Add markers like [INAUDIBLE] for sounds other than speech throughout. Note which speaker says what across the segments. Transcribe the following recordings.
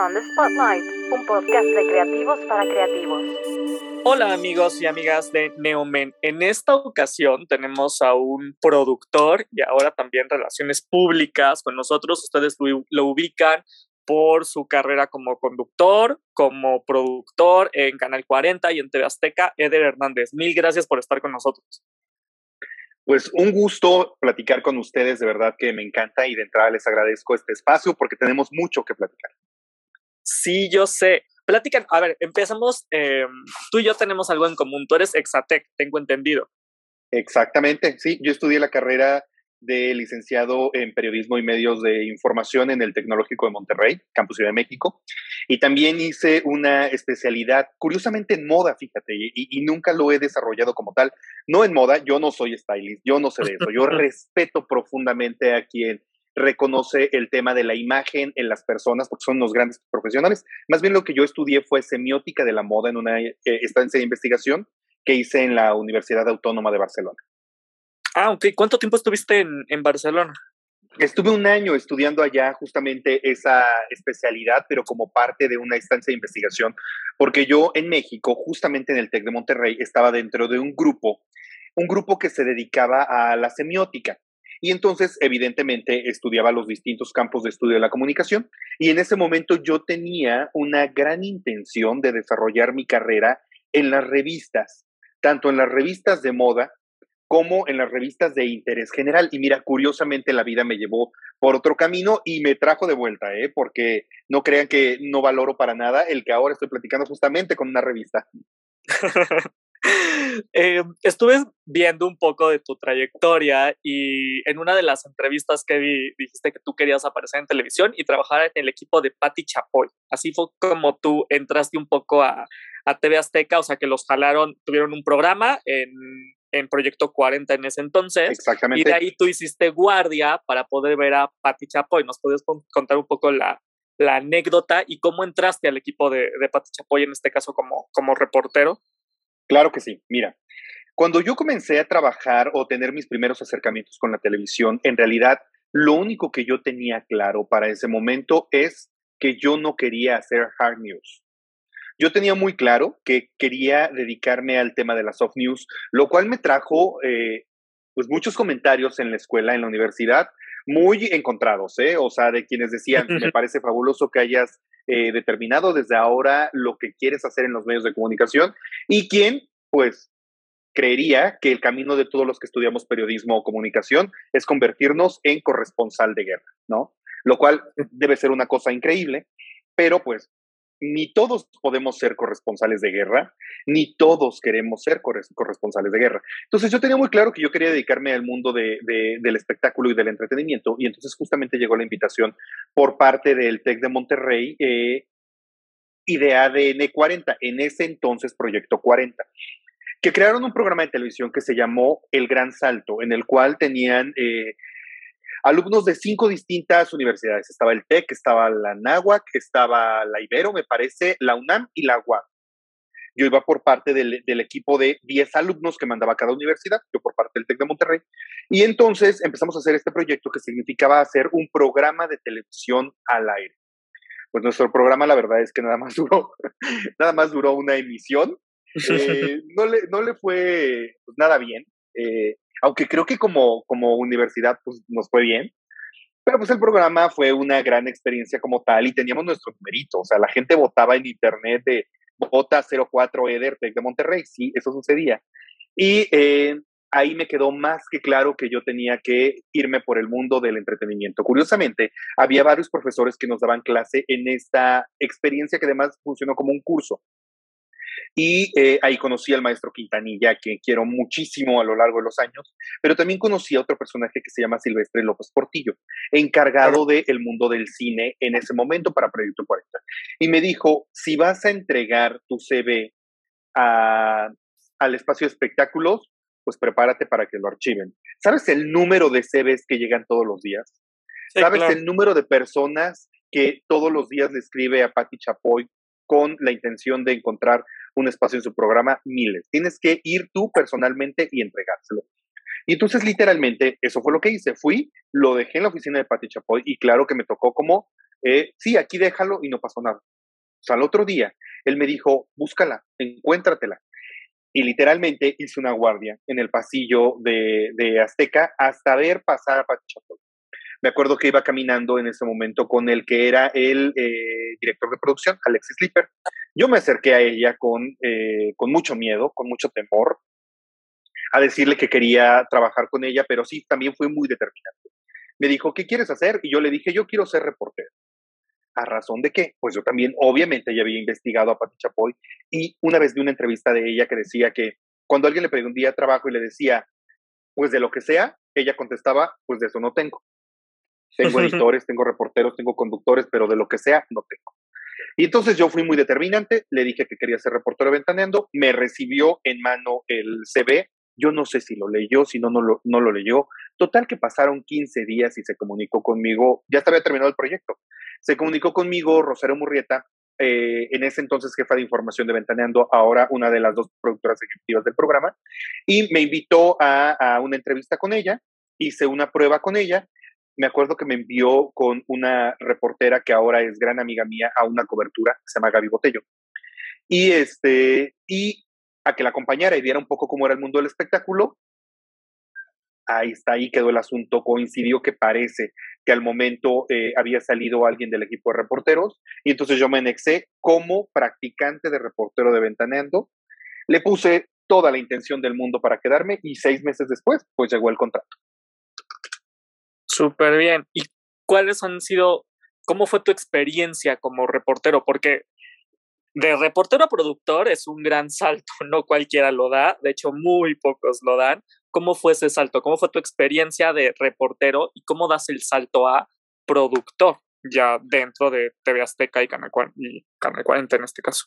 Speaker 1: On the Spotlight, un podcast de creativos para creativos.
Speaker 2: Hola amigos y amigas de Neomen. En esta ocasión tenemos a un productor y ahora también relaciones públicas con nosotros. Ustedes lo, ubican por su carrera como conductor, como productor en Canal 40 y en TV Azteca, Eder Hernández. Mil gracias por estar con nosotros.
Speaker 3: Pues un gusto platicar con ustedes, de verdad que me encanta y de entrada les agradezco este espacio porque tenemos mucho que platicar.
Speaker 2: Sí, yo sé. Platican, a ver, empezamos. Em, tú y yo tenemos algo en común. Tú eres Exatec, tengo entendido.
Speaker 3: Exactamente, sí. Yo estudié la carrera de licenciado en periodismo y medios de información en el Tecnológico de Monterrey, Campus Ciudad de México. Y también hice una especialidad, curiosamente en moda, fíjate, y, y, nunca lo he desarrollado como tal. No en moda, yo no soy stylist, yo no sé de eso. Yo [LAUGHS] respeto profundamente a quien reconoce el tema de la imagen en las personas, porque son unos grandes profesionales. Más bien lo que yo estudié fue semiótica de la moda en una eh, estancia de investigación que hice en la Universidad Autónoma de Barcelona.
Speaker 2: Ah, ok. ¿Cuánto tiempo estuviste en, en Barcelona?
Speaker 3: Estuve un año estudiando allá justamente esa especialidad, pero como parte de una estancia de investigación, porque yo en México, justamente en el TEC de Monterrey, estaba dentro de un grupo, un grupo que se dedicaba a la semiótica. Y entonces, evidentemente, estudiaba los distintos campos de estudio de la comunicación. Y en ese momento yo tenía una gran intención de desarrollar mi carrera en las revistas, tanto en las revistas de moda como en las revistas de interés general. Y mira, curiosamente la vida me llevó por otro camino y me trajo de vuelta, ¿eh? porque no crean que no valoro para nada el que ahora estoy platicando justamente con una revista. [LAUGHS]
Speaker 2: Eh, estuve viendo un poco de tu trayectoria y en una de las entrevistas que vi dijiste que tú querías aparecer en televisión y trabajar en el equipo de Patti Chapoy. Así fue como tú entraste un poco a, a TV Azteca, o sea que los jalaron, tuvieron un programa en, en Proyecto 40 en ese entonces.
Speaker 3: Exactamente.
Speaker 2: Y de ahí tú hiciste guardia para poder ver a Patti Chapoy. ¿Nos puedes contar un poco la, la anécdota y cómo entraste al equipo de, de Patti Chapoy, en este caso como, como reportero?
Speaker 3: Claro que sí. Mira, cuando yo comencé a trabajar o tener mis primeros acercamientos con la televisión, en realidad lo único que yo tenía claro para ese momento es que yo no quería hacer hard news. Yo tenía muy claro que quería dedicarme al tema de la soft news, lo cual me trajo eh, pues muchos comentarios en la escuela, en la universidad, muy encontrados, ¿eh? O sea, de quienes decían, me [LAUGHS] parece fabuloso que hayas eh, determinado desde ahora lo que quieres hacer en los medios de comunicación y quien, pues, creería que el camino de todos los que estudiamos periodismo o comunicación es convertirnos en corresponsal de guerra, ¿no? Lo cual debe ser una cosa increíble, pero pues ni todos podemos ser corresponsales de guerra, ni todos queremos ser corresponsales de guerra. Entonces yo tenía muy claro que yo quería dedicarme al mundo de, del espectáculo y del entretenimiento, y entonces justamente llegó la invitación por parte del TEC de Monterrey eh, y de ADN 40, en ese entonces Proyecto 40, que crearon un programa de televisión que se llamó El Gran Salto, en el cual tenían... Eh, alumnos de cinco distintas universidades. Estaba el TEC, estaba la NAWAC, estaba la Ibero, me parece, la UNAM y la UAM. Yo iba por parte del, equipo de 10 alumnos que mandaba cada universidad, yo por parte del TEC de Monterrey. Y entonces empezamos a hacer este proyecto que significaba hacer un programa de televisión al aire. Pues nuestro programa, la verdad es que nada más [LAUGHS] duró, nada más duró una emisión. [LAUGHS] Eh, no, le, no le fue pues, nada bien. Eh, aunque creo que como, como universidad pues, nos fue bien. Pero pues el programa fue una gran experiencia como tal y teníamos nuestro numerito, o sea, la gente votaba en internet de vota 04 Eder de Monterrey, sí, eso sucedía. Y eh, ahí me quedó más que claro que yo tenía que irme por el mundo del entretenimiento. Curiosamente, había varios profesores que nos daban clase en esta experiencia que además funcionó como un curso. Y eh, ahí conocí al maestro Quintanilla, que quiero muchísimo a lo largo de los años, pero también conocí a otro personaje que se llama Silvestre López Portillo, encargado del mundo del cine en ese momento para Proyecto 40. Y me dijo, si vas a entregar tu CV al espacio de espectáculos, pues prepárate para que lo archiven. ¿Sabes el número de CVs que llegan todos los días? ¿Sabes el número de personas que todos los días le escribe a Patti Chapoy con la intención de encontrar un espacio en su programa, miles. Tienes que ir tú personalmente y entregárselo. Y entonces, literalmente, eso fue lo que hice. Fui, lo dejé en la oficina de Pati Chapoy y claro que me tocó como eh, sí, aquí déjalo y no pasó nada. O sea, al otro día, él me dijo, búscala, encuéntratela. Y literalmente hice una guardia en el pasillo de, de Azteca hasta ver pasar a Pati Chapoy. Me acuerdo que iba caminando en ese momento con el que era el eh, director de producción, Alexis Slipper. Yo me acerqué a ella con, eh, con mucho miedo, con mucho temor, a decirle que quería trabajar con ella, pero sí, también fue muy determinante. Me dijo, ¿qué quieres hacer? Y yo le dije, yo quiero ser reportero. ¿A razón de qué? Pues yo también, obviamente, ya había investigado a Pati Chapoy y una vez vi una entrevista de ella que decía que cuando alguien le preguntaba trabajo y le decía, pues de lo que sea, ella contestaba, pues de eso no tengo. Tengo [LAUGHS] editores, tengo reporteros, tengo conductores, pero de lo que sea, no tengo. Y entonces yo fui muy determinante, le dije que quería ser reportero ventaneando, me recibió en mano el CV, yo no sé si lo leyó, si no, no lo, no lo leyó. Total que pasaron 15 días y se comunicó conmigo, ya estaba terminado el proyecto, se comunicó conmigo Rosario Murrieta, eh, en ese entonces jefa de información de Ventaneando, ahora una de las dos productoras ejecutivas del programa, y me invitó a una entrevista con ella, hice una prueba con ella me acuerdo que me envió con una reportera que ahora es gran amiga mía a una cobertura, se llama Gaby Botello. Y, este, y a que la acompañara y viera un poco cómo era el mundo del espectáculo. Ahí está, ahí quedó el asunto. Coincidió que parece que al momento eh, había salido alguien del equipo de reporteros y entonces yo me anexé como practicante de reportero de Ventaneando. Le puse toda la intención del mundo para quedarme y seis meses después, pues llegó el contrato.
Speaker 2: Súper bien. ¿Y cuáles han sido, cómo fue tu experiencia como reportero? Porque de reportero a productor es un gran salto, [LAUGHS] no cualquiera lo da, de hecho muy pocos lo dan. ¿Cómo fue ese salto? ¿Cómo fue tu experiencia de reportero y cómo das el salto a productor ya dentro de TV Azteca y Canal, y Canal 40 en este caso?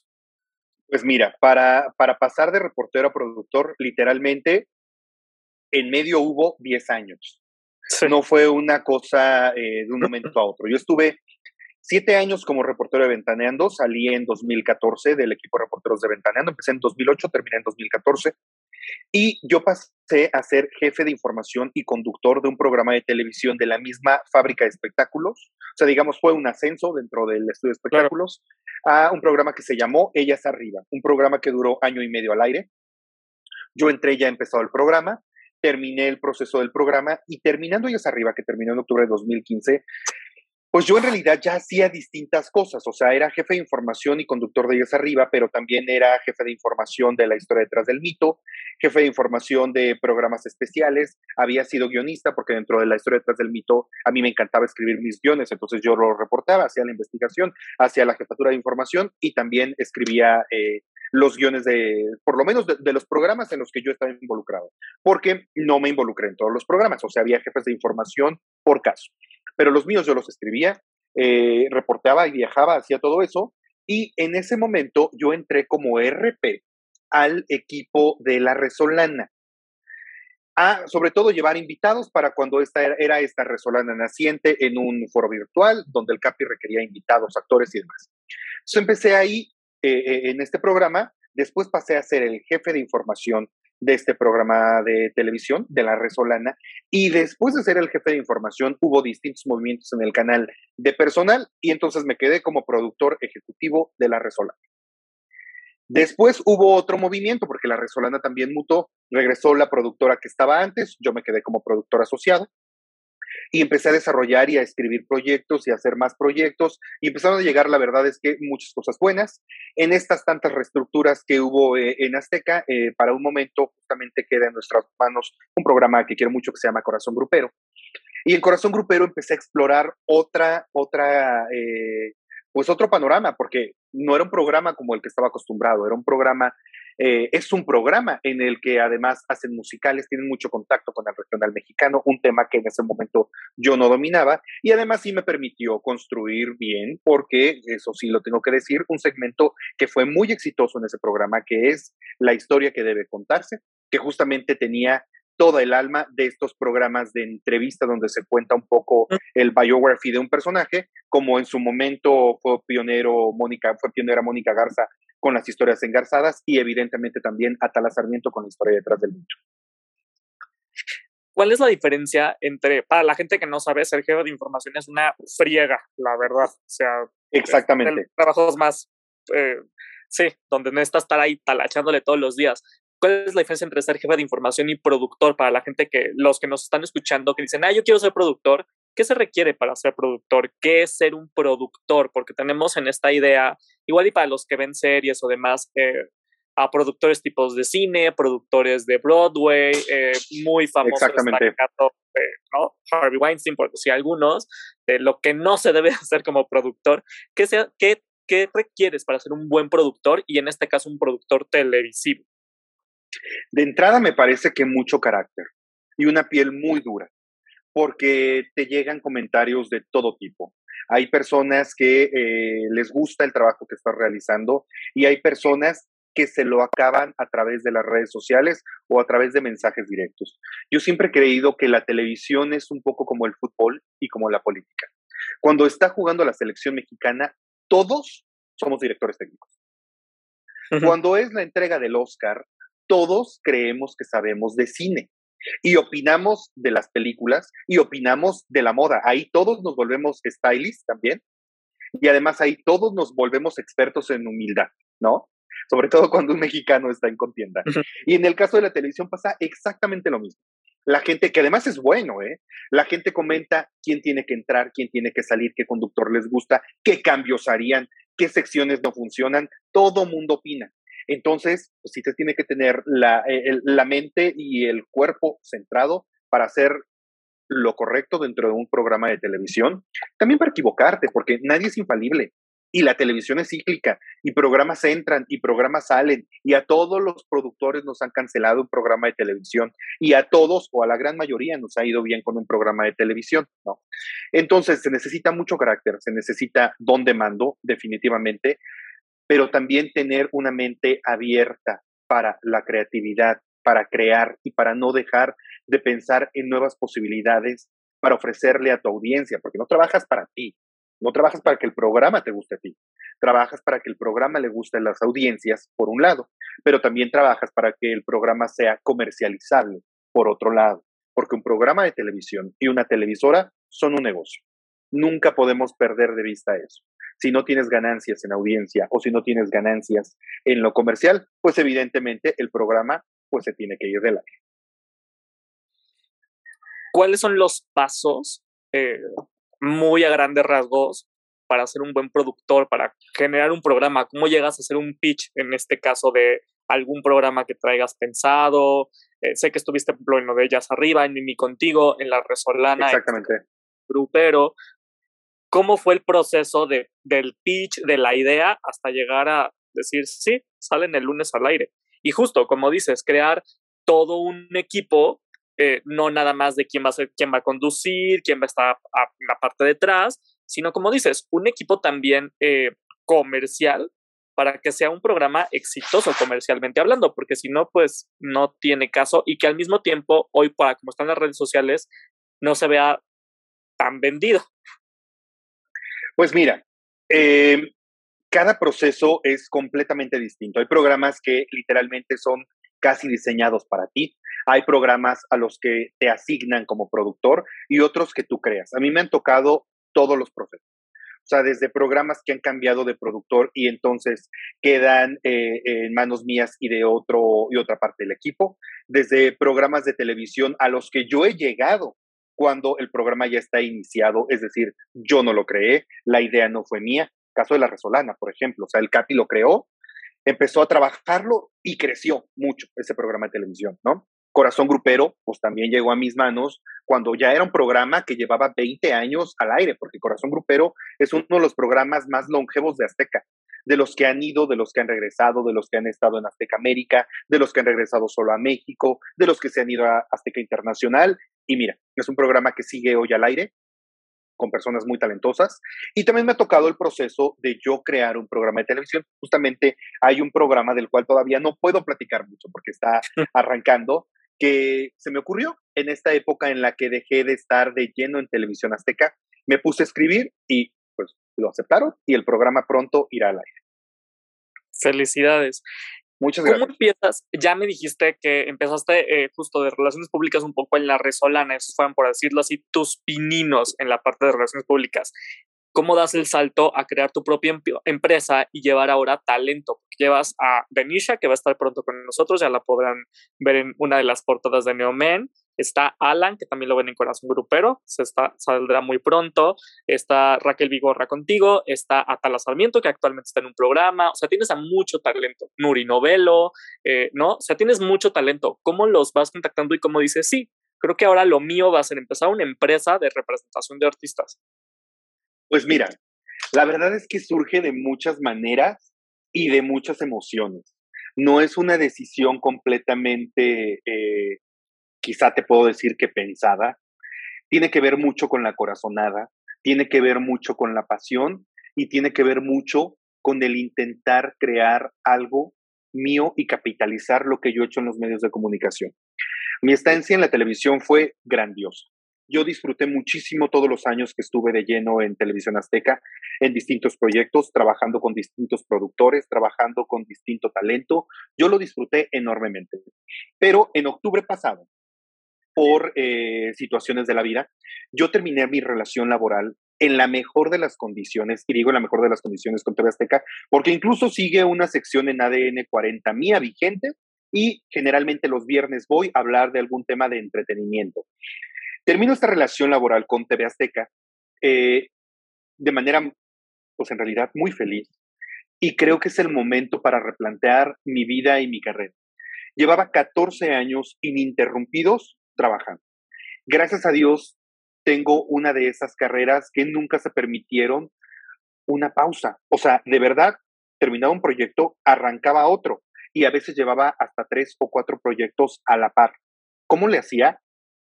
Speaker 3: Pues mira, para, para pasar de reportero a productor, literalmente, en medio hubo 10 años. No fue una cosa eh, de un momento a otro. Yo estuve siete años como reportero de Ventaneando, salí en 2014 del equipo de reporteros de Ventaneando, empecé en 2008, terminé en 2014, y yo pasé a ser jefe de información y conductor de un programa de televisión de la misma fábrica de espectáculos. O sea, digamos, fue un ascenso dentro del estudio de espectáculos a un programa que se llamó Ellas Arriba, un programa que duró año y medio al aire. Yo entré ya empezado el programa, terminé el proceso del programa y terminando ellas arriba, que terminó en octubre de 2015, pues yo en realidad ya hacía distintas cosas, o sea, era jefe de información y conductor de ellas arriba, pero también era jefe de información de la historia detrás del mito, jefe de información de programas especiales, había sido guionista porque dentro de la historia detrás del mito a mí me encantaba escribir mis guiones, entonces yo lo reportaba, hacía la investigación, hacía la jefatura de información y también escribía eh, los guiones de, por lo menos de, los programas en los que yo estaba involucrado, porque no me involucré en todos los programas, o sea, había jefes de información por caso, pero los míos yo los escribía, eh, reporteaba y viajaba, hacía todo eso, y en ese momento yo entré como RP al equipo de La Resolana. A, sobre todo llevar invitados para cuando esta era, era esta Resolana naciente en un foro virtual donde el CAPI requería invitados, actores y demás. Entonces empecé ahí eh, en este programa. Después pasé a ser el jefe de información de este programa de televisión, de la Resolana, y después de ser el jefe de información hubo distintos movimientos en el canal de personal y entonces me quedé como productor ejecutivo de la Resolana. Después hubo otro movimiento porque la Resolana también mutó, regresó la productora que estaba antes, yo me quedé como productor asociado y empecé a desarrollar y a escribir proyectos y a hacer más proyectos y empezaron a llegar, la verdad es que muchas cosas buenas. En estas tantas reestructuras que hubo eh, en Azteca, eh, para un momento justamente queda en nuestras manos un programa que quiero mucho que se llama Corazón Grupero. Y en Corazón Grupero empecé a explorar otra, otra, eh, pues otro panorama, porque no era un programa como el que estaba acostumbrado, era un programa eh, es un programa en el que además hacen musicales, tienen mucho contacto con el regional mexicano, un tema que en ese momento yo no dominaba y además sí me permitió construir bien, porque eso sí lo tengo que decir, un segmento que fue muy exitoso en ese programa, que es la historia que debe contarse, que justamente tenía toda el alma de estos programas de entrevista donde se cuenta un poco el biography de un personaje, como en su momento fue pionero Mónica, fue pionera Mónica Garza con las historias engarzadas y evidentemente también Atala Sarmiento con la historia detrás del mundo.
Speaker 2: ¿Cuál es la diferencia entre, para la gente que no sabe, ser jefe de información es una friega, la verdad? O sea,
Speaker 3: exactamente.
Speaker 2: Trabajos más, eh, sí, donde necesitas estar ahí talachándole todos los días. ¿Cuál es la diferencia entre ser jefe de información y productor para la gente que, los que nos están escuchando, que dicen, ah, yo quiero ser productor? ¿Qué se requiere para ser productor? ¿Qué es ser un productor? Porque tenemos en esta idea, igual y para los que ven series o demás, eh, a productores tipos de cine, productores de Broadway, eh, muy famosos.
Speaker 3: Exactamente.
Speaker 2: Eh, ¿no? Harvey Weinstein, por decir algunos, de lo que no se debe [LAUGHS] hacer como productor. ¿Qué, sea, qué, ¿Qué requieres para ser un buen productor y en este caso un productor televisivo?
Speaker 3: De entrada me parece que mucho carácter y una piel muy dura, porque te llegan comentarios de todo tipo. Hay personas que eh, les gusta el trabajo que estás realizando y hay personas que se lo acaban a través de las redes sociales o a través de mensajes directos. Yo siempre he creído que la televisión es un poco como el fútbol y como la política. Cuando está jugando la selección mexicana, todos somos directores técnicos. Cuando es la entrega del Oscar, todos creemos que sabemos de cine y opinamos de las películas y opinamos de la moda. Ahí todos nos volvemos stylists también y además ahí todos nos volvemos expertos en humildad, ¿no? sobre todo cuando un mexicano está en contienda. Y en el caso de la televisión pasa exactamente lo mismo. La gente, que además es bueno, ¿eh? La gente comenta quién tiene que entrar, quién tiene que salir, qué conductor les gusta, qué cambios harían, qué secciones no funcionan, todo mundo opina. Entonces, pues sí te tiene que tener la, eh, la mente y el cuerpo centrado para hacer lo correcto dentro de un programa de televisión. También para equivocarte, porque nadie es infalible y la televisión es cíclica y programas entran y programas salen y a todos los productores nos han cancelado un programa de televisión y a todos o a la gran mayoría nos ha ido bien con un programa de televisión. Entonces se necesita mucho carácter, se necesita don de mando definitivamente, pero también tener una mente abierta para la creatividad, para crear y para no dejar de pensar en nuevas posibilidades para ofrecerle a tu audiencia, porque no trabajas para ti, no trabajas para que el programa te guste a ti. Trabajas para que el programa le guste a las audiencias, por un lado, pero también trabajas para que el programa sea comercializable, por otro lado, porque un programa de televisión y una televisora son un negocio. Nunca podemos perder de vista eso. Si no tienes ganancias en audiencia o si no tienes ganancias en lo comercial, pues evidentemente el programa pues se tiene que ir de la
Speaker 2: ¿Cuáles son los pasos eh, muy a grandes rasgos para ser un buen productor, para generar un programa? ¿Cómo llegas a hacer un pitch en este caso de algún programa que traigas pensado? Eh, sé que estuviste, por ejemplo, en lo de Ellas Arriba, en Mimi Contigo, en La Resolana.
Speaker 3: Exactamente.
Speaker 2: grupero. ¿Cómo fue el proceso de, del pitch, de la idea, hasta llegar a decir, sí, salen el lunes al aire? Y justo, como dices, crear todo un equipo eh, no nada más de quién va a ser, quién va a conducir, quién va a estar a, la parte de atrás, sino como dices, un equipo también eh, comercial para que sea un programa exitoso comercialmente hablando, porque si no, pues no tiene caso y que al mismo tiempo, hoy para como están las redes sociales, no se vea tan vendido.
Speaker 3: Pues mira, em, cada proceso es completamente distinto. Hay programas que literalmente son casi diseñados para ti. Hay programas a los que te asignan como productor y otros que tú creas. A mí me han tocado todos los procesos. O sea, desde programas que han cambiado de productor y entonces quedan eh, en manos mías y de otro y otra parte del equipo, desde programas de televisión a los que yo he llegado cuando el programa ya está iniciado, es decir, yo no lo creé, la idea no fue mía. Caso de la Resolana, por ejemplo, o sea, el Capi lo creó, empezó a trabajarlo y creció mucho ese programa de televisión, ¿no? Corazón Grupero, pues también llegó a mis manos cuando ya era un programa que llevaba 20 años al aire, porque Corazón Grupero es uno de los programas más longevos de Azteca, de los que han ido, de los que han regresado, de los que han estado en Azteca América, de los que han regresado solo a México, de los que se han ido a Azteca Internacional. Y mira, es un programa que sigue hoy al aire, con personas muy talentosas. Y también me ha tocado el proceso de yo crear un programa de televisión. Justamente hay un programa del cual todavía no puedo platicar mucho porque está [LAUGHS] arrancando, que se me ocurrió en esta época en la que dejé de estar de lleno en televisión azteca. Me puse a escribir y pues lo aceptaron y el programa pronto irá al aire.
Speaker 2: Felicidades.
Speaker 3: Muchas
Speaker 2: ¿Cómo
Speaker 3: gracias.
Speaker 2: empiezas? Ya me dijiste que empezaste eh, justo de relaciones públicas un poco en la resolana, esos fueron, por decirlo así, tus pininos en la parte de relaciones públicas. ¿Cómo das el salto a crear tu propia empresa y llevar ahora talento? Llevas a Benisha, que va a estar pronto con nosotros, ya la podrán ver en una de las portadas de Neomen. Está Alan, que también lo ven en Corazón Grupero, se está, saldrá muy pronto. Está Raquel Vigorra contigo. Está Atala Sarmiento, que actualmente está en un programa. O sea, tienes a mucho talento. Nuri Novelo, eh, ¿no? O sea, tienes mucho talento. ¿Cómo los vas contactando y cómo dices, sí, creo que ahora lo mío va a ser empezar una empresa de representación de artistas?
Speaker 3: Pues mira, la verdad es que surge de muchas maneras y de muchas emociones. No es una decisión completamente eh, quizá te puedo decir que pensada, tiene que ver mucho con la corazonada, tiene que ver mucho con la pasión y tiene que ver mucho con el intentar crear algo mío y capitalizar lo que yo he hecho en los medios de comunicación. Mi estancia en la televisión fue grandiosa. Yo disfruté muchísimo todos los años que estuve de lleno en Televisión Azteca, en distintos proyectos, trabajando con distintos productores, trabajando con distinto talento. Yo lo disfruté enormemente. Pero en octubre pasado, por eh, situaciones de la vida, yo terminé mi relación laboral en la mejor de las condiciones, y digo en la mejor de las condiciones con TV Azteca, porque incluso sigue una sección en ADN 40 mía vigente y generalmente los viernes voy a hablar de algún tema de entretenimiento. Termino esta relación laboral con TV Azteca eh, de manera, pues en realidad, muy feliz y creo que es el momento para replantear mi vida y mi carrera. Llevaba 14 años ininterrumpidos trabajando. Gracias a Dios, tengo una de esas carreras que nunca se permitieron una pausa. O sea, de verdad, terminaba un proyecto, arrancaba otro y a veces llevaba hasta tres o cuatro proyectos a la par. ¿Cómo le hacía?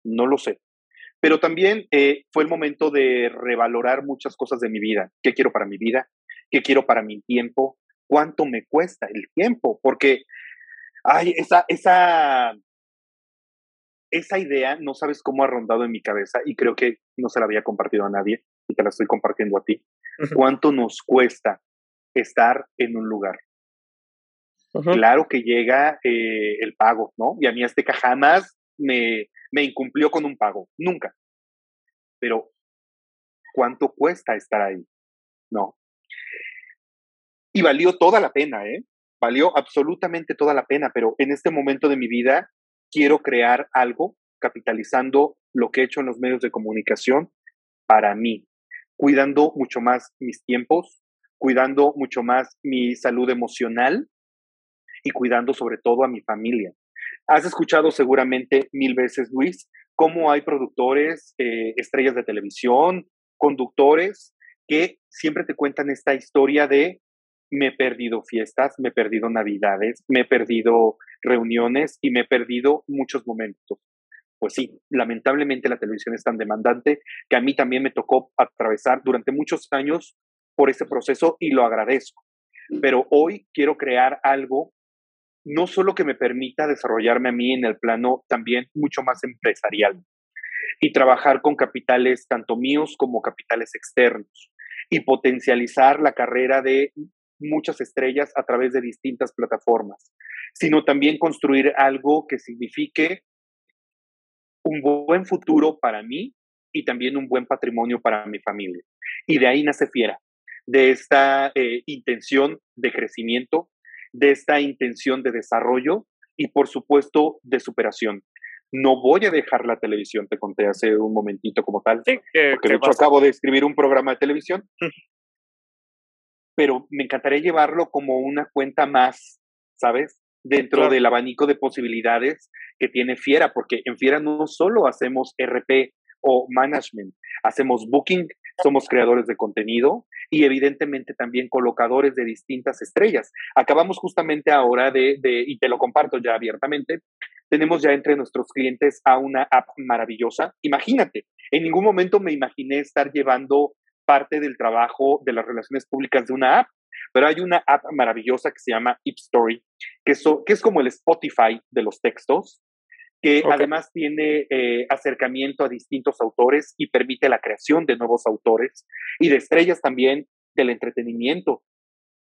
Speaker 3: No lo sé. Pero también eh, fue el momento de revalorar muchas cosas de mi vida. ¿Qué quiero para mi vida? ¿Qué quiero para mi tiempo? ¿Cuánto me cuesta el tiempo? Porque, ay, esa, esa esa idea no sabes cómo ha rondado en mi cabeza y creo que no se la había compartido a nadie y te la estoy compartiendo a ti. ¿Cuánto nos cuesta estar en un lugar? Claro que llega eh, el pago, ¿no? Y a mí Azteca jamás me, me incumplió con un pago, nunca. Pero, ¿cuánto cuesta estar ahí? No. Y valió toda la pena, ¿eh? Valió absolutamente toda la pena, pero en este momento de mi vida quiero crear algo capitalizando lo que he hecho en los medios de comunicación para mí, cuidando mucho más mis tiempos, cuidando mucho más mi salud emocional y cuidando sobre todo a mi familia. Has escuchado seguramente mil veces, Luis, cómo hay productores, eh, estrellas de televisión, conductores, que siempre te cuentan esta historia de me he perdido fiestas, me he perdido navidades, me he perdido reuniones y me he perdido muchos momentos. Pues sí, lamentablemente la televisión es tan demandante que a mí también me tocó atravesar durante muchos años por ese proceso y lo agradezco. Pero hoy quiero crear algo no solo que me permita desarrollarme a mí en el plano también mucho más empresarial y trabajar con capitales tanto míos como capitales externos y potencializar la carrera de muchas estrellas a través de distintas plataformas, sino también construir algo que signifique un buen futuro para mí y también un buen patrimonio para mi familia. Y de ahí nace Fiera, de esta eh, intención de crecimiento, de esta intención de desarrollo y por supuesto de superación. No voy a dejar la televisión, te conté hace un momentito como tal,
Speaker 2: sí,
Speaker 3: porque de hecho acabo de escribir un programa de televisión pero me encantaría llevarlo como una cuenta más, ¿sabes? Dentro del abanico de posibilidades que tiene Fiera, porque en Fiera no solo hacemos RP o management, hacemos booking, somos creadores de contenido y evidentemente también colocadores de distintas estrellas. Acabamos justamente ahora de, de, y te lo comparto ya abiertamente, tenemos ya entre nuestros clientes a una app maravillosa. Imagínate, en ningún momento me imaginé estar llevando parte del trabajo de las relaciones públicas de una app, pero hay una app maravillosa que se llama Story, que, que es como el Spotify de los textos, que además tiene eh, acercamiento a distintos autores y permite la creación de nuevos autores y de estrellas también del entretenimiento.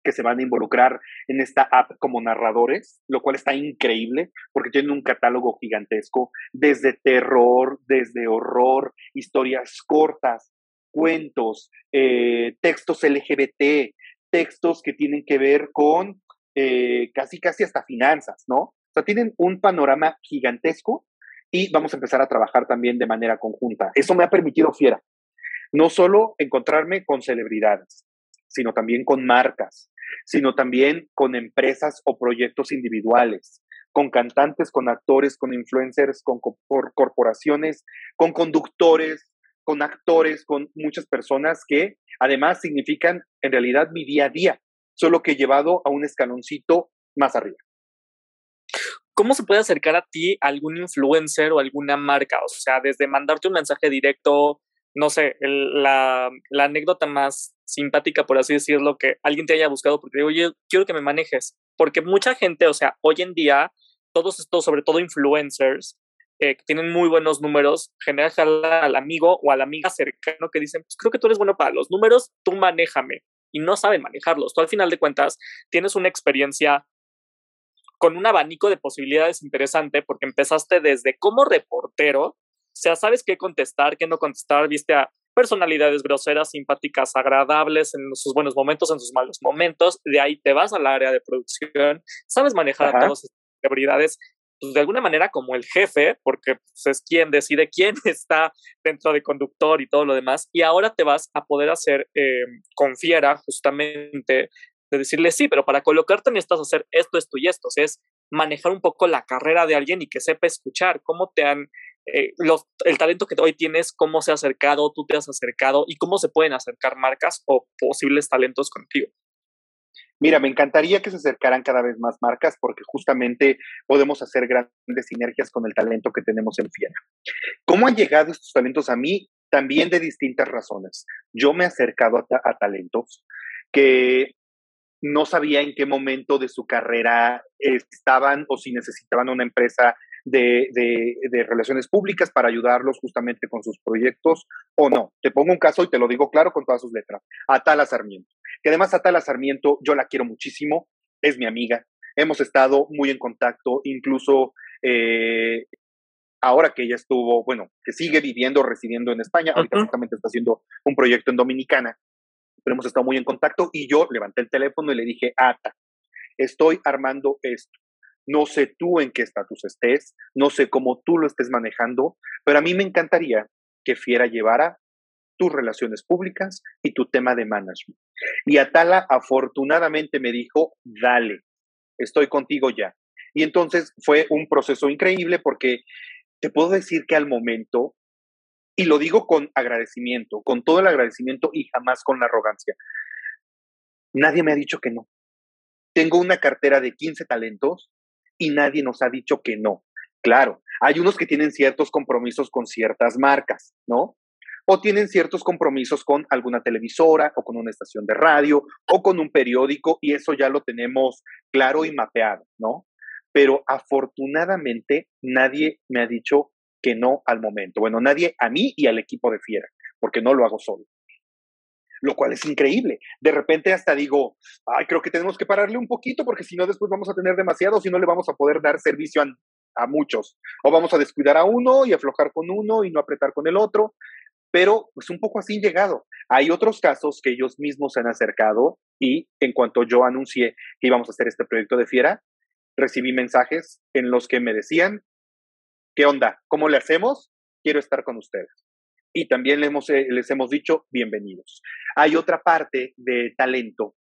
Speaker 3: que se van a involucrar en esta app como narradores, lo cual está increíble porque tienen un catálogo gigantesco, desde terror, desde horror, historias cortas, cuentos, eh, textos LGBT, textos que tienen que ver con eh, casi, casi hasta finanzas, ¿no? Tienen un panorama gigantesco y vamos a empezar a trabajar también de manera conjunta. Eso me ha permitido, Fiera, no solo encontrarme con celebridades, sino también con marcas, sino también con empresas o proyectos individuales, con cantantes, con actores, con influencers, con corporaciones, con conductores, con actores, con muchas personas que además significan en realidad mi día a día, solo que llevado a un escaloncito más arriba.
Speaker 2: ¿Cómo se puede acercar a ti algún influencer o alguna marca? O sea, desde mandarte un mensaje directo, no sé, la, la, anécdota más simpática, por así decirlo, que alguien te haya buscado porque digo, oye, quiero que me manejes. Porque mucha gente, o sea, hoy en día, todos estos, sobre todo influencers, eh, que tienen muy buenos números, generan al amigo o a la amiga cercano que dicen, pues creo que tú eres bueno para los números, tú manéjame. Y no saben manejarlos. Tú al final de cuentas tienes una experiencia con un abanico de posibilidades interesante porque empezaste desde como reportero o sea, sabes qué contestar, qué no contestar, viste a personalidades groseras, simpáticas, agradables en sus buenos momentos, en sus malos momentos, de ahí te vas al área de producción, sabes manejar a todas esas celebridades, pues de alguna manera como el jefe, porque pues, es quien decide quién [LAUGHS] está dentro de conductor y todo lo demás, y ahora te vas a poder hacer eh, confiera justamente de decirle sí, pero para colocarte necesitas hacer esto, esto y esto, o sea, es manejar un poco la carrera de alguien y que sepa escuchar cómo te han eh, el talento que hoy tienes, cómo se ha acercado, tú te has acercado y cómo se pueden acercar marcas o posibles talentos contigo.
Speaker 3: Mira, me encantaría que se acercaran cada vez más marcas porque justamente podemos hacer grandes sinergias con el talento que tenemos en Fiena. ¿Cómo han llegado estos talentos a mí? También de distintas razones. Yo me he acercado a talentos que no sabía en qué momento de su carrera estaban o si necesitaban una empresa de, relaciones públicas para ayudarlos justamente con sus proyectos o no. Te pongo un caso y te lo digo claro con todas sus letras. Atala Sarmiento. Que además Atala Sarmiento yo la quiero muchísimo, es mi amiga. Hemos estado muy en contacto, incluso eh, ahora que ella estuvo, bueno, que sigue viviendo, residiendo en España, ahorita justamente está haciendo un proyecto en Dominicana, pero hemos estado muy en contacto y yo levanté el teléfono y le dije, Ata, estoy armando esto. No sé tú en qué estatus estés, no sé cómo tú lo estés manejando, pero a mí me encantaría que Fiera llevara tus relaciones públicas y tu tema de management. Y Atala afortunadamente me dijo, dale, estoy contigo ya. Y entonces fue un proceso increíble porque te puedo decir que al momento, y lo digo con agradecimiento, con todo el agradecimiento y jamás con la arrogancia, nadie me ha dicho que no. Tengo una cartera de 15 talentos y nadie nos ha dicho que no. Claro, hay unos que tienen ciertos compromisos con ciertas marcas, ¿no? O tienen ciertos compromisos con alguna televisora o con una estación de radio o con un periódico y eso ya lo tenemos claro y mapeado, ¿no? Pero afortunadamente nadie me ha dicho que no al momento. Bueno, nadie a mí y al equipo de Fiera, porque no lo hago solo lo cual es increíble. De repente hasta digo, ay, creo que tenemos que pararle un poquito porque si no después vamos a tener demasiado, si no le vamos a poder dar servicio a, a, muchos. O vamos a descuidar a uno y aflojar con uno y no apretar con el otro. Pero pues un poco así llegado. Hay otros casos que ellos mismos se han acercado y en cuanto yo anuncié que íbamos a hacer este proyecto de Fiera, recibí mensajes en los que me decían, ¿qué onda? ¿Cómo le hacemos? Quiero estar con ustedes y también les hemos, eh, les hemos dicho bienvenidos. Hay otra parte de talento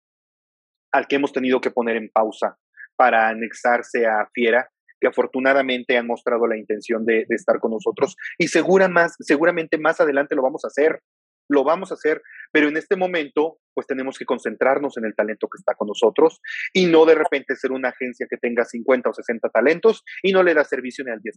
Speaker 3: al que hemos tenido que poner en pausa para anexarse a Fiera, que afortunadamente han mostrado la intención de, estar con nosotros y segura más, seguramente más adelante lo vamos a hacer, lo vamos a hacer, pero en este momento pues tenemos que concentrarnos en el talento que está con nosotros y no de repente ser una agencia que tenga 50 o 60 talentos y no le da servicio ni al 10%.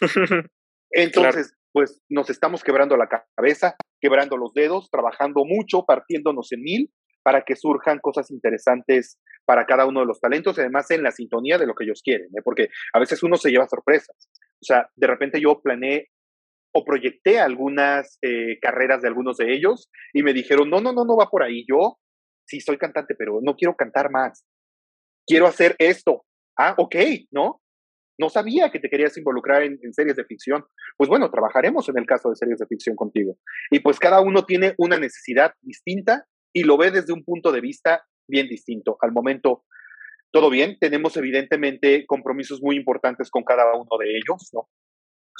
Speaker 3: [LAUGHS] Entonces, pues nos estamos quebrando la cabeza, quebrando los dedos, trabajando mucho, partiéndonos en mil para que surjan cosas interesantes para cada uno de los talentos, además en la sintonía de lo que ellos quieren, ¿eh? porque a veces uno se lleva sorpresas. O sea, de repente yo planeé o proyecté algunas eh, carreras de algunos de ellos y me dijeron, no, no, no, no va por ahí. Yo sí, soy cantante, pero no quiero cantar más. Quiero hacer esto. Ah, ok, ¿no? No sabía que te querías involucrar en, series de ficción. Pues bueno, trabajaremos en el caso de series de ficción contigo. Y pues cada uno tiene una necesidad distinta y lo ve desde un punto de vista bien distinto. Al momento, todo bien. Tenemos evidentemente compromisos muy importantes con cada uno de ellos, ¿no?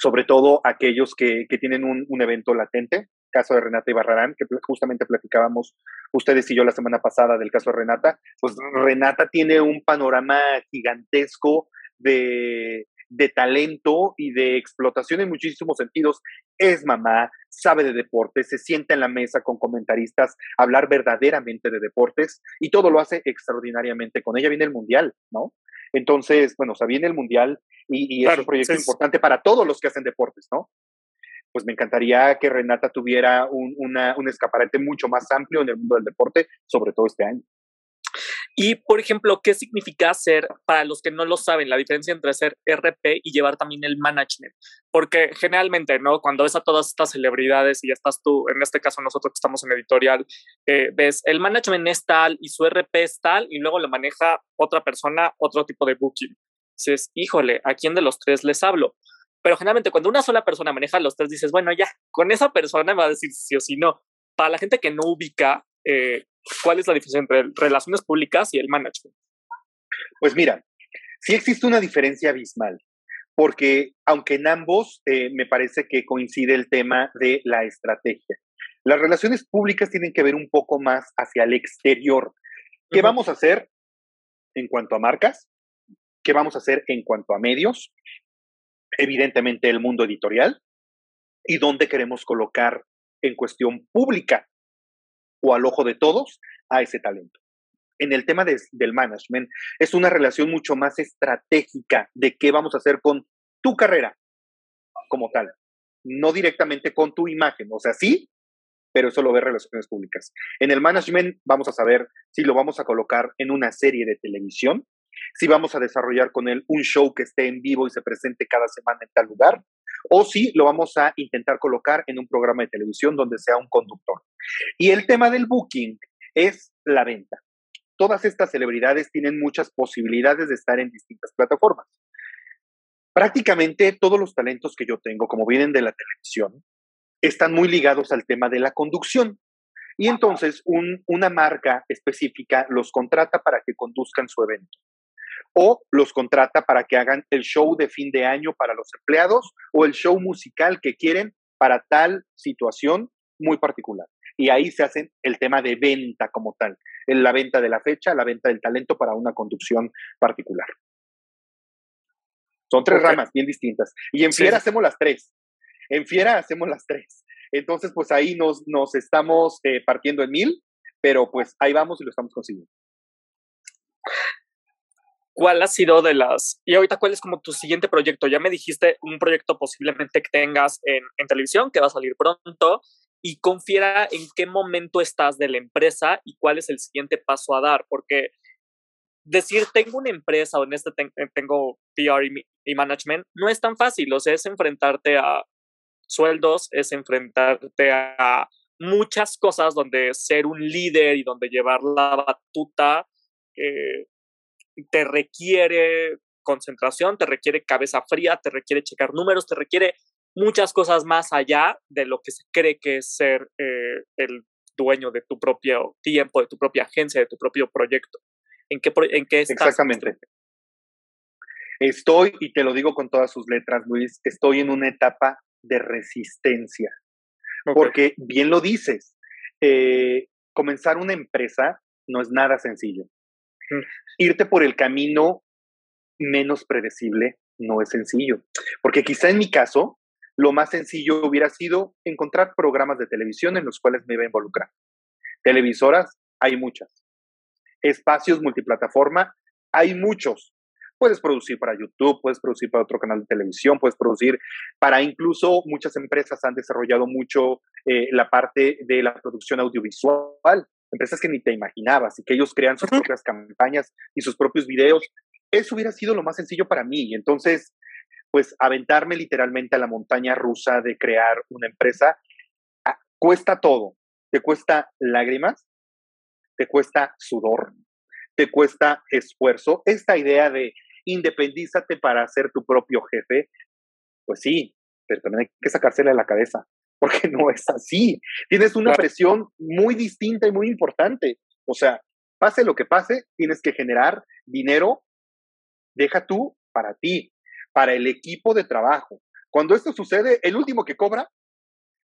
Speaker 3: Sobre todo aquellos que, tienen un, un evento latente, caso de Renata Ibarrarán, que justamente platicábamos ustedes y yo la semana pasada del caso de Renata, pues Renata tiene un panorama gigantesco de, de talento y de explotación en muchísimos sentidos. Es mamá, sabe de deportes, se sienta en la mesa con comentaristas, hablar verdaderamente de deportes y todo lo hace extraordinariamente. Con ella viene el Mundial, ¿no? Entonces, bueno, o sea, viene el Mundial y, es un proyecto importante para todos los que hacen deportes, ¿no? Pues me encantaría que Renata tuviera un, un escaparate mucho más amplio en el mundo del deporte, sobre todo este año.
Speaker 2: Y, por ejemplo, ¿qué significa ser, para los que no lo saben, la diferencia entre ser RP y llevar también el management? Porque generalmente, ¿no? Cuando ves a todas estas celebridades y ya estás tú, en este caso nosotros que estamos en editorial, eh, ves el management es tal y su RP es tal y luego lo maneja otra persona, otro tipo de booking. Dices, híjole, ¿a quién de los tres les hablo? Pero generalmente cuando una sola persona maneja los tres, dices, bueno, ya, con esa persona me va a decir sí o sí no. Para la gente que no ubica, eh, ¿Cuál es la diferencia entre relaciones públicas y el management?
Speaker 3: Pues mira, sí existe una diferencia abismal, porque aunque en ambos eh, me parece que coincide el tema de la estrategia. Las relaciones públicas tienen que ver un poco más hacia el exterior. ¿Qué vamos a hacer en cuanto a marcas? ¿Qué vamos a hacer en cuanto a medios? Evidentemente el mundo editorial. ¿Y dónde queremos colocar en cuestión pública o al ojo de todos a ese talento. En el tema del management, es una relación mucho más estratégica de qué vamos a hacer con tu carrera como tal, no directamente con tu imagen. O sea, sí, pero eso lo ve relaciones públicas. En el management vamos a saber si lo vamos a colocar en una serie de televisión, si vamos a desarrollar con él un show que esté en vivo y se presente cada semana en tal lugar, o si lo vamos a intentar colocar en un programa de televisión donde sea un conductor. Y el tema del booking es la venta. Todas estas celebridades tienen muchas posibilidades de estar en distintas plataformas. Prácticamente todos los talentos que yo tengo, como vienen de la televisión, están muy ligados al tema de la conducción. Y entonces una marca específica los contrata para que conduzcan su evento o los contrata para que hagan el show de fin de año para los empleados o el show musical que quieren para tal situación muy particular. Y ahí se hace el tema de venta como tal, en la venta de la fecha, la venta del talento para una conducción particular. Son tres ramas bien distintas. Y en Fiera hacemos las tres. En Fiera hacemos las tres. Entonces, pues ahí nos, nos estamos eh, partiendo en mil, pero pues ahí vamos y lo estamos consiguiendo.
Speaker 2: ¿Cuál ha sido de las... Y ahorita, ¿cuál es como tu siguiente proyecto? Ya me dijiste un proyecto posiblemente que tengas en, en televisión, que va a salir pronto, y confiera en qué momento estás de la empresa y cuál es el siguiente paso a dar, porque decir tengo una empresa o en este eh, tengo PR y, y, management no es tan fácil, o sea, es enfrentarte a sueldos, es enfrentarte a muchas cosas donde ser un líder y donde llevar la batuta eh, te requiere concentración, te requiere cabeza fría, te requiere checar números, te requiere muchas cosas más allá de lo que se cree que es ser eh, el dueño de tu propio tiempo, de tu propia agencia, de tu propio proyecto. ¿En qué, en qué estás?
Speaker 3: Exactamente. Estoy, y te lo digo con todas sus letras, Luis, estoy en una etapa de resistencia. Porque bien lo dices, eh, comenzar una empresa no es nada sencillo irte por el camino menos predecible no es sencillo. Porque quizá en mi caso, lo más sencillo hubiera sido encontrar programas de televisión en los cuales me iba a involucrar. Televisoras, hay muchas. Espacios multiplataforma, hay muchos. Puedes producir para YouTube, puedes producir para otro canal de televisión, puedes producir para incluso muchas empresas han desarrollado mucho eh, la parte de la producción audiovisual empresas que ni te imaginabas y que ellos crean sus propias campañas y sus propios videos. Eso hubiera sido lo más sencillo para mí. Entonces, pues aventarme literalmente a la montaña rusa de crear una empresa, ah, cuesta todo. Te cuesta lágrimas, te cuesta sudor, te cuesta esfuerzo. Esta idea de independízate para ser tu propio jefe, pues sí, pero también hay que sacársela de la cabeza, porque no es así. Tienes una presión muy distinta y muy importante. O sea, pase lo que pase, tienes que generar dinero, deja tú para ti, para el equipo de trabajo. Cuando esto sucede, el último que cobra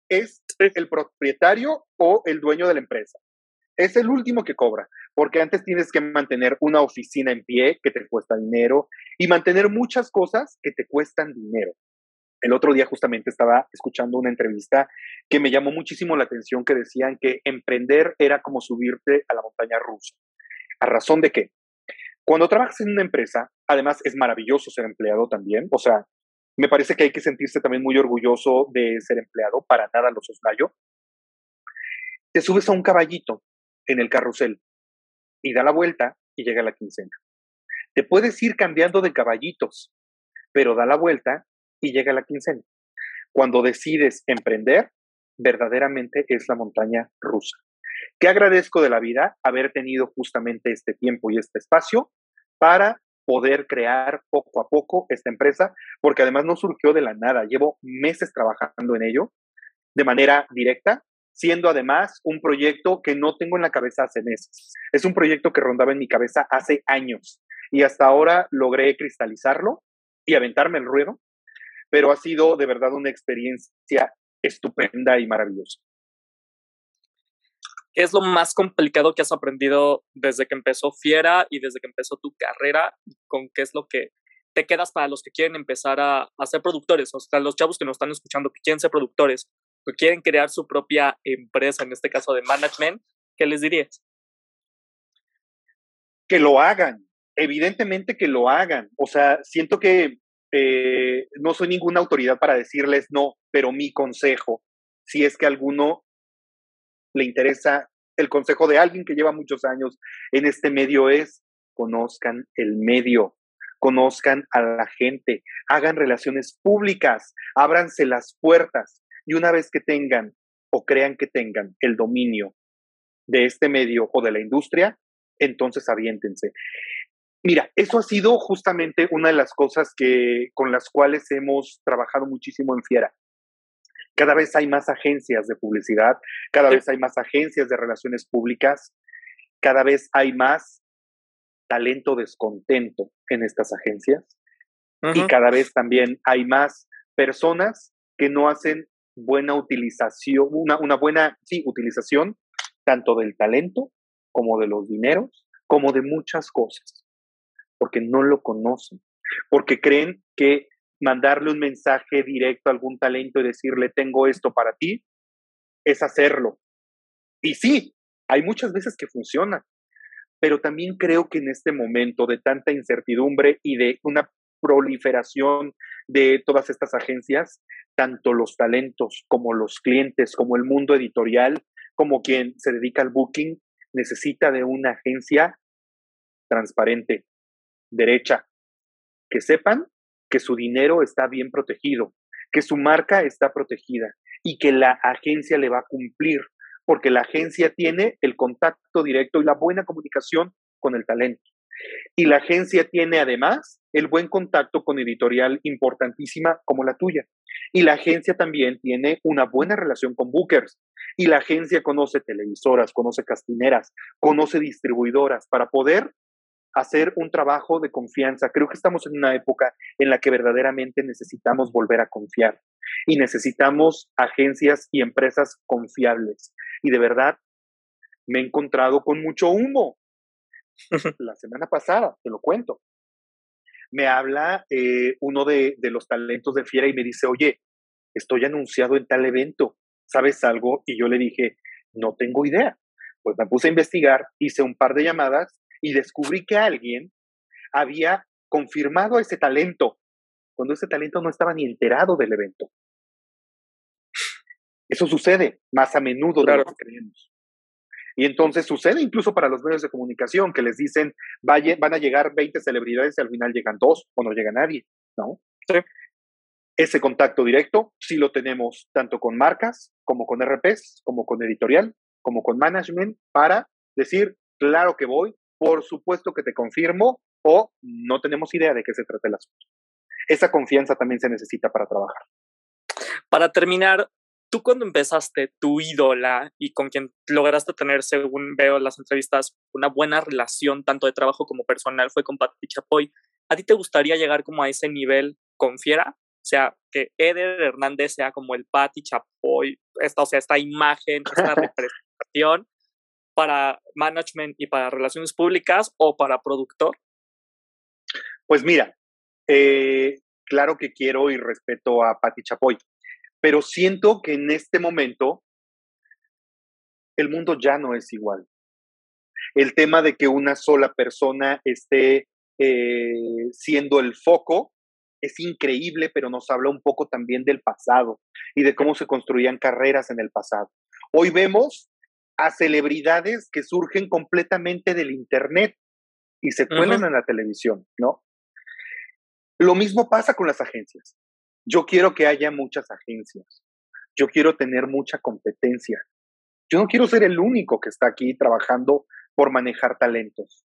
Speaker 3: es el propietario o el dueño de la empresa. Es el último que cobra, porque antes tienes que mantener una oficina en pie que te cuesta dinero y mantener muchas cosas que te cuestan dinero. El otro día justamente estaba escuchando una entrevista que me llamó muchísimo la atención que decían que emprender era como subirte a la montaña rusa. ¿A razón de qué? Cuando trabajas en una empresa, además es maravilloso ser empleado también, o sea, me parece que hay que sentirse también muy orgulloso de ser empleado, para nada lo soslayo. Te subes a un caballito en el carrusel y da la vuelta y llega la quincena. Te puedes ir cambiando de caballitos, pero da la vuelta y llega la quincena. Cuando decides emprender, verdaderamente es la montaña rusa. ¿Qué agradezco de la vida haber tenido justamente este tiempo y este espacio para poder crear poco a poco esta empresa, porque además no surgió de la nada, llevo meses trabajando en ello de manera directa, siendo además un proyecto que no tengo en la cabeza hace meses. Es un proyecto que rondaba en mi cabeza hace años y hasta ahora logré cristalizarlo y aventarme el ruedo, pero ha sido de verdad una experiencia estupenda y maravillosa.
Speaker 2: ¿Qué es lo más complicado que has aprendido desde que empezó Fiera y desde que empezó tu carrera? ¿Con qué es lo que te quedas para los que quieren empezar a, ser productores? O sea, los chavos que nos están escuchando, que quieren ser productores, que quieren crear su propia empresa, en este caso de management, ¿qué les dirías?
Speaker 3: Que lo hagan, evidentemente que lo hagan. O sea, siento que eh, no soy ninguna autoridad para decirles no, pero mi consejo, si es que alguno le interesa el consejo de alguien que lleva muchos años en este medio es conozcan el medio, conozcan a la gente, hagan relaciones públicas, ábranse las puertas y una vez que tengan o crean que tengan el dominio de este medio o de la industria, entonces aviéntense. Mira, eso ha sido justamente una de las cosas que con las cuales hemos trabajado muchísimo en Fiera. Cada vez hay más agencias de publicidad, cada vez hay más agencias de relaciones públicas, cada vez hay más talento descontento en estas agencias y cada vez también hay más personas que no hacen buena utilización, una, una buena sí, utilización tanto del talento como de los dineros, como de muchas cosas, porque no lo conocen, porque creen que mandarle un mensaje directo a algún talento y decirle, tengo esto para ti, es hacerlo. Y sí, hay muchas veces que funciona, pero también creo que en este momento de tanta incertidumbre y de una proliferación de todas estas agencias, tanto los talentos como los clientes, como el mundo editorial, como quien se dedica al booking, necesita de una agencia transparente, derecha, que sepan que su dinero está bien protegido, que su marca está protegida y que la agencia le va a cumplir, porque la agencia tiene el contacto directo y la buena comunicación con el talento. Y la agencia tiene además el buen contacto con editorial importantísima como la tuya. Y la agencia también tiene una buena relación con bookers. Y la agencia conoce televisoras, conoce castineras, conoce distribuidoras para poder hacer un trabajo de confianza. Creo que estamos en una época en la que verdaderamente necesitamos volver a confiar y necesitamos agencias y empresas confiables. Y de verdad, me he encontrado con mucho humo. La semana pasada, te lo cuento. Me habla eh, uno de, de los talentos de Fiera y me dice, oye, estoy anunciado en tal evento, ¿sabes algo? Y yo le dije, no tengo idea. Pues me puse a investigar, hice un par de llamadas y descubrí que alguien había confirmado ese talento cuando ese talento no estaba ni enterado del evento. Eso sucede más a menudo de lo que creemos. Y entonces sucede incluso para los medios de comunicación que les dicen van a llegar 20 celebridades y al final llegan dos o no llega nadie, ¿no? Ese contacto directo sí lo tenemos tanto con marcas como con RPs, como con editorial, como con management para decir, claro que voy, por supuesto que te confirmo, o no tenemos idea de qué se trata el asunto. Esa confianza también se necesita para trabajar.
Speaker 2: Para terminar, tú cuando empezaste, tu ídola y con quien lograste tener, según veo en las entrevistas, una buena relación tanto de trabajo como personal fue con Pati Chapoy. ¿A ti te gustaría llegar como a ese nivel con Fiera? O sea, que Eder Hernández sea como el Pati Chapoy, esta, o sea, esta imagen, esta [LAUGHS] representación para management y para relaciones públicas o para productor?
Speaker 3: Pues mira, eh, claro que quiero y respeto a Pati Chapoy, pero siento que en este momento el mundo ya no es igual. El tema de que una sola persona esté eh, siendo el foco es increíble, pero nos habla un poco también del pasado y de cómo se construían carreras en el pasado. Hoy vemos a celebridades que surgen completamente del Internet y se cuelan en la televisión, ¿no? Lo mismo pasa con las agencias. Yo quiero que haya muchas agencias. Yo quiero tener mucha competencia. Yo no quiero ser el único que está aquí trabajando por manejar talentos.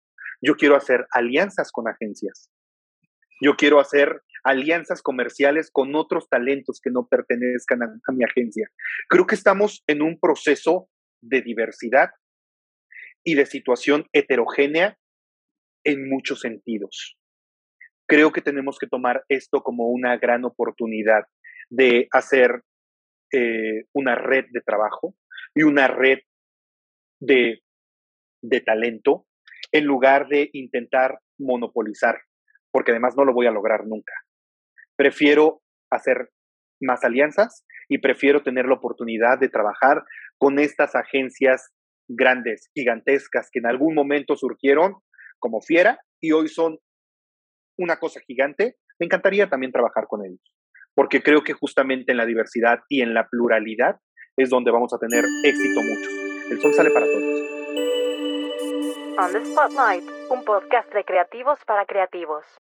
Speaker 3: Yo quiero hacer alianzas con agencias. Yo quiero hacer alianzas comerciales con otros talentos que no pertenezcan a, mi agencia. Creo que estamos en un proceso de diversidad y de situación heterogénea en muchos sentidos. Creo que tenemos que tomar esto como una gran oportunidad de hacer eh, una red de trabajo y una red de, de talento en lugar de intentar monopolizar, porque además no lo voy a lograr nunca. Prefiero hacer más alianzas y prefiero tener la oportunidad de trabajar con estas agencias grandes, gigantescas, que en algún momento surgieron como fiera y hoy son una cosa gigante. Me encantaría también trabajar con ellos, porque creo que justamente en la diversidad y en la pluralidad es donde vamos a tener éxito muchos. El sol sale para todos.
Speaker 1: On the Spotlight, un podcast de creativos para creativos.